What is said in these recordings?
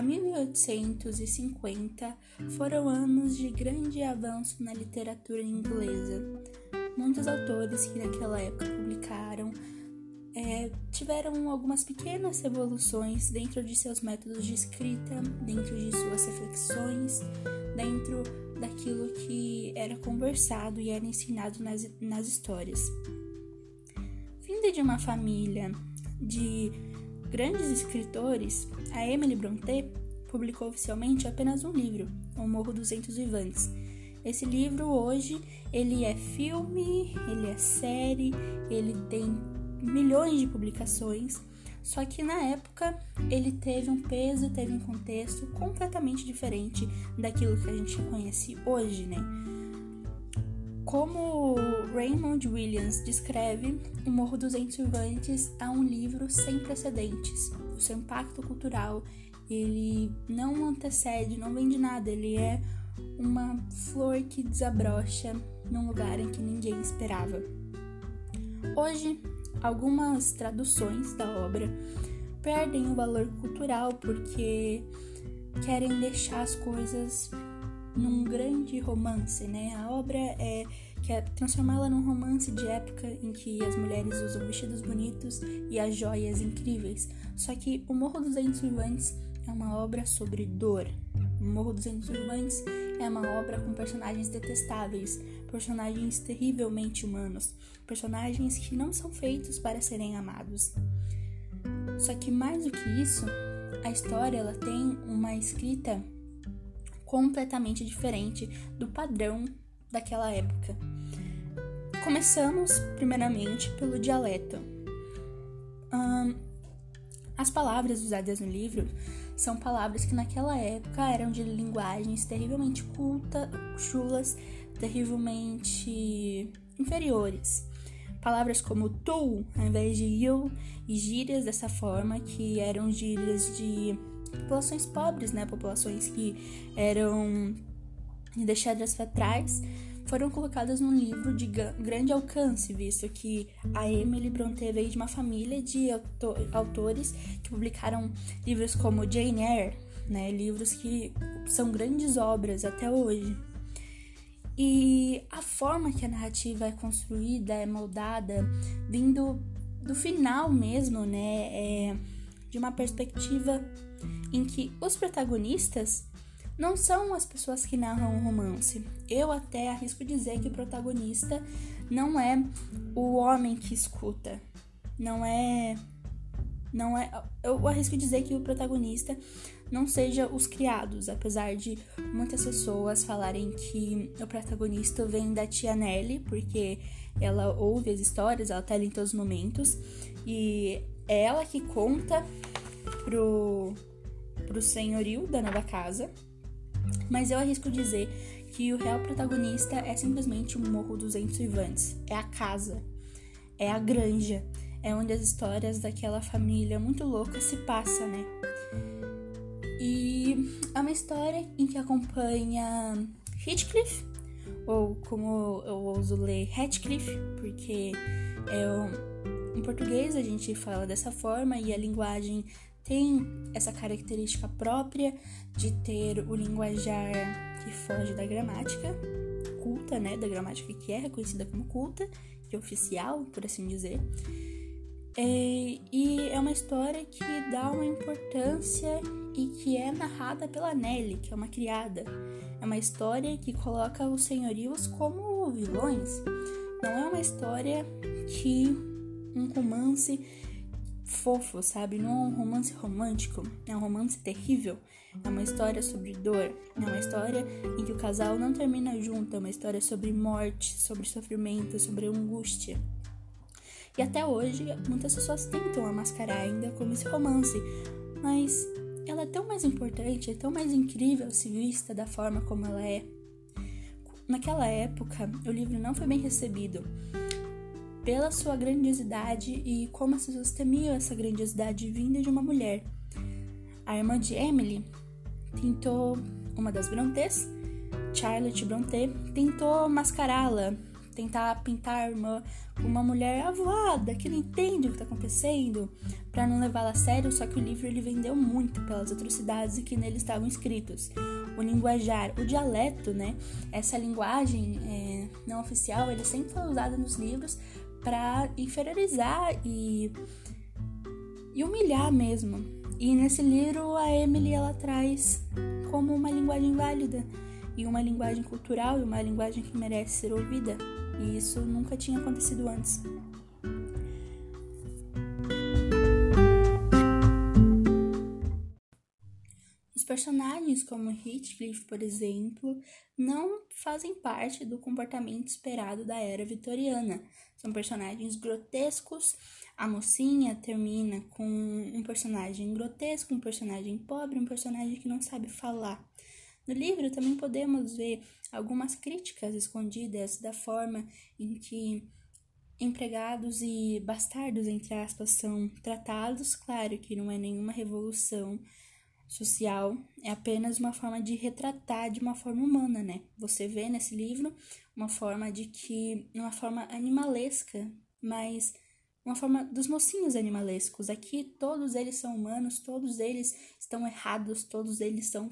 a 1850 foram anos de grande avanço na literatura inglesa. Muitos autores que naquela época publicaram é, tiveram algumas pequenas evoluções dentro de seus métodos de escrita, dentro de suas reflexões, dentro daquilo que era conversado e era ensinado nas, nas histórias. Vinda de uma família de grandes escritores, a Emily Brontë publicou oficialmente apenas um livro, O Morro dos Ventos Vivantes. Esse livro hoje ele é filme, ele é série, ele tem milhões de publicações, só que na época ele teve um peso, teve um contexto completamente diferente daquilo que a gente conhece hoje, né? Como Raymond Williams descreve, O Morro dos Ensurvantes é um livro sem precedentes. O seu impacto cultural, ele não antecede, não vem de nada, ele é uma flor que desabrocha num lugar em que ninguém esperava. Hoje, algumas traduções da obra perdem o valor cultural porque querem deixar as coisas num grande romance, né? A obra é quer transformá-la num romance de época em que as mulheres usam vestidos bonitos e as joias incríveis. Só que O Morro dos Ventos Vivantes é uma obra sobre dor. O Morro dos Ventos Vivantes é uma obra com personagens detestáveis, personagens terrivelmente humanos, personagens que não são feitos para serem amados. Só que mais do que isso, a história ela tem uma escrita completamente diferente do padrão daquela época. Começamos, primeiramente, pelo dialeto. as palavras usadas no livro são palavras que naquela época eram de linguagens terrivelmente culta, chulas, terrivelmente inferiores. Palavras como tu, ao invés de eu, e gírias dessa forma, que eram gírias de populações pobres, né? Populações que eram deixadas para trás, foram colocadas num livro de grande alcance, visto que a Emily Brontë veio de uma família de autores que publicaram livros como Jane Eyre, né? Livros que são grandes obras até hoje. E a forma que a narrativa é construída, é moldada, vindo do final mesmo, né? É de uma perspectiva em que os protagonistas não são as pessoas que narram o romance. Eu até arrisco dizer que o protagonista não é o homem que escuta, não é não é eu arrisco dizer que o protagonista não seja os criados, apesar de muitas pessoas falarem que o protagonista vem da tia Nelly, porque ela ouve as histórias, ela tá ali em todos os momentos, e é ela que conta pro, pro senhorio da nova casa. Mas eu arrisco dizer que o real protagonista é simplesmente o Morro dos Vivantes, é a casa, é a granja, é onde as histórias daquela família muito louca se passam, né? E é uma história em que acompanha Heathcliff, ou como eu ouso ler Heathcliff, porque é em português a gente fala dessa forma e a linguagem tem essa característica própria de ter o linguajar que foge da gramática culta, né, da gramática que é reconhecida como culta, que é oficial, por assim dizer. É, e é uma história que dá uma importância e que é narrada pela Nelly, que é uma criada. É uma história que coloca os senhorios como vilões. Não é uma história que um romance fofo, sabe? Não é um romance romântico, é um romance terrível. É uma história sobre dor, é uma história em que o casal não termina junto, é uma história sobre morte, sobre sofrimento, sobre angústia. E até hoje, muitas pessoas tentam a mascarar ainda como esse romance, mas ela é tão mais importante, é tão mais incrível se vista da forma como ela é. Naquela época, o livro não foi bem recebido pela sua grandiosidade e como as pessoas temiam essa grandiosidade vinda de uma mulher. A irmã de Emily tentou, uma das Brontës, Charlotte Brontë, tentou mascará-la, tentar pintar a irmã como uma mulher avoada, que não entende o que está acontecendo, para não levá-la a sério, só que o livro ele vendeu muito pelas atrocidades que nele estavam escritos. O linguajar, o dialeto, né? Essa linguagem é, não oficial, ele sempre foi usada nos livros para inferiorizar e, e humilhar mesmo. E nesse livro a Emily ela traz como uma linguagem válida e uma linguagem cultural e uma linguagem que merece ser ouvida. E isso nunca tinha acontecido antes. Personagens como Heathcliff, por exemplo, não fazem parte do comportamento esperado da era vitoriana. São personagens grotescos. A mocinha termina com um personagem grotesco, um personagem pobre, um personagem que não sabe falar. No livro também podemos ver algumas críticas escondidas da forma em que empregados e bastardos, entre aspas, são tratados. Claro que não é nenhuma revolução social, é apenas uma forma de retratar de uma forma humana, né? Você vê nesse livro uma forma de que, uma forma animalesca, mas uma forma dos mocinhos animalescos. Aqui todos eles são humanos, todos eles estão errados, todos eles são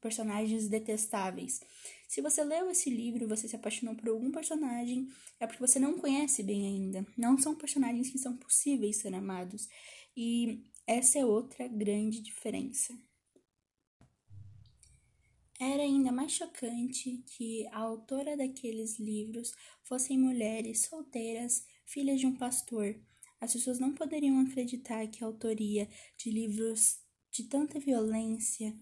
personagens detestáveis. Se você leu esse livro, você se apaixonou por algum personagem, é porque você não conhece bem ainda. Não são personagens que são possíveis ser amados. E essa é outra grande diferença. Era ainda mais chocante que a autora daqueles livros fossem mulheres solteiras filha de um pastor. As pessoas não poderiam acreditar que a autoria de livros de tanta violência,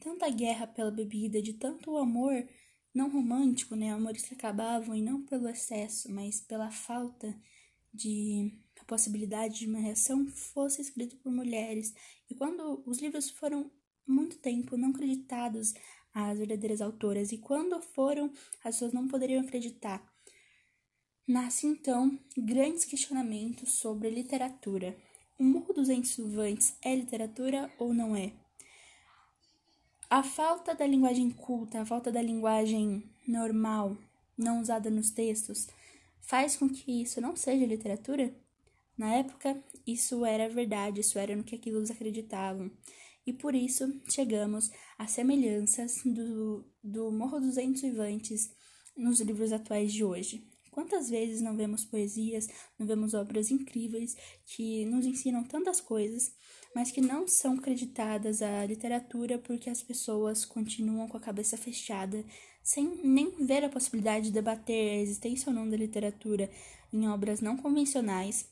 tanta guerra pela bebida, de tanto amor não romântico, né, amores que acabavam e não pelo excesso, mas pela falta de possibilidade de uma reação, fosse escrito por mulheres. E quando os livros foram muito tempo não acreditados às verdadeiras autoras, e quando foram, as pessoas não poderiam acreditar. Nasce então grandes questionamentos sobre literatura. O Morro dos Ensuvantes é literatura ou não é? A falta da linguagem culta, a falta da linguagem normal, não usada nos textos, faz com que isso não seja literatura? Na época, isso era verdade, isso era no que aqueles acreditavam. E por isso chegamos às semelhanças do, do Morro dos Ensuvantes nos livros atuais de hoje. Quantas vezes não vemos poesias, não vemos obras incríveis que nos ensinam tantas coisas, mas que não são creditadas à literatura porque as pessoas continuam com a cabeça fechada, sem nem ver a possibilidade de debater a existência ou não da literatura em obras não convencionais,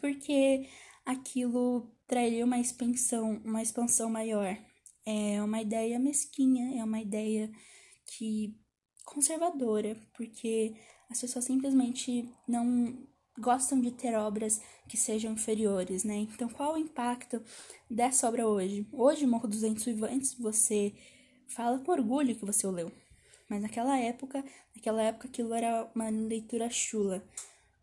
porque aquilo traria uma expansão, uma expansão maior. É uma ideia mesquinha, é uma ideia que conservadora, porque as pessoas simplesmente não gostam de ter obras que sejam inferiores, né? Então, qual o impacto dessa obra hoje? Hoje, Morro dos Vivantes, você fala com orgulho que você o leu. Mas naquela época, naquela época aquilo era uma leitura chula.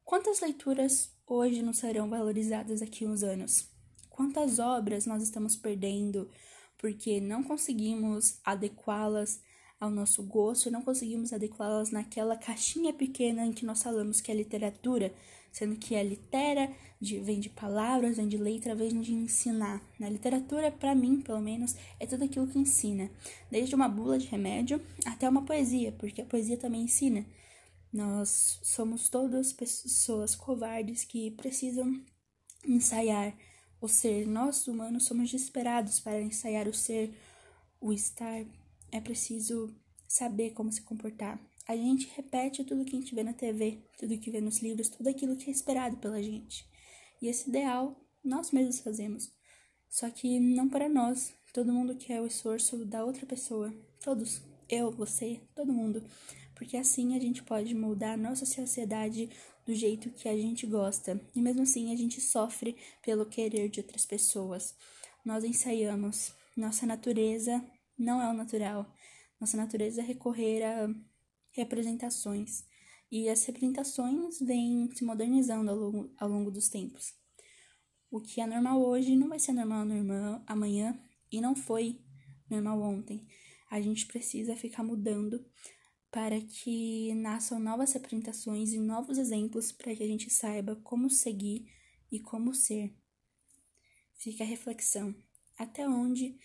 Quantas leituras hoje não serão valorizadas daqui uns anos? Quantas obras nós estamos perdendo porque não conseguimos adequá-las ao nosso gosto não conseguimos adequá-las naquela caixinha pequena em que nós falamos que é literatura, sendo que a litera de, vem de palavras, vem de letra, vem de ensinar. Na literatura, para mim, pelo menos, é tudo aquilo que ensina, desde uma bula de remédio até uma poesia, porque a poesia também ensina. Nós somos todas pessoas covardes que precisam ensaiar o ser. Nós, humanos, somos desesperados para ensaiar o ser, o estar, é preciso saber como se comportar. A gente repete tudo que a gente vê na TV, tudo que vê nos livros, tudo aquilo que é esperado pela gente. E esse ideal nós mesmos fazemos. Só que não para nós. Todo mundo quer o esforço da outra pessoa. Todos. Eu, você, todo mundo. Porque assim a gente pode moldar a nossa sociedade do jeito que a gente gosta. E mesmo assim a gente sofre pelo querer de outras pessoas. Nós ensaiamos. Nossa natureza não é o natural. Nossa natureza é recorrer a representações. E as representações vêm se modernizando ao longo, ao longo dos tempos. O que é normal hoje não vai ser normal, normal amanhã e não foi normal ontem. A gente precisa ficar mudando para que nasçam novas representações e novos exemplos para que a gente saiba como seguir e como ser. Fica a reflexão: até onde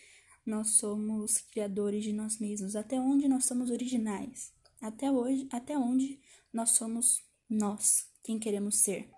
nós somos criadores de nós mesmos? Até onde nós somos originais? Até hoje, até onde nós somos nós, quem queremos ser?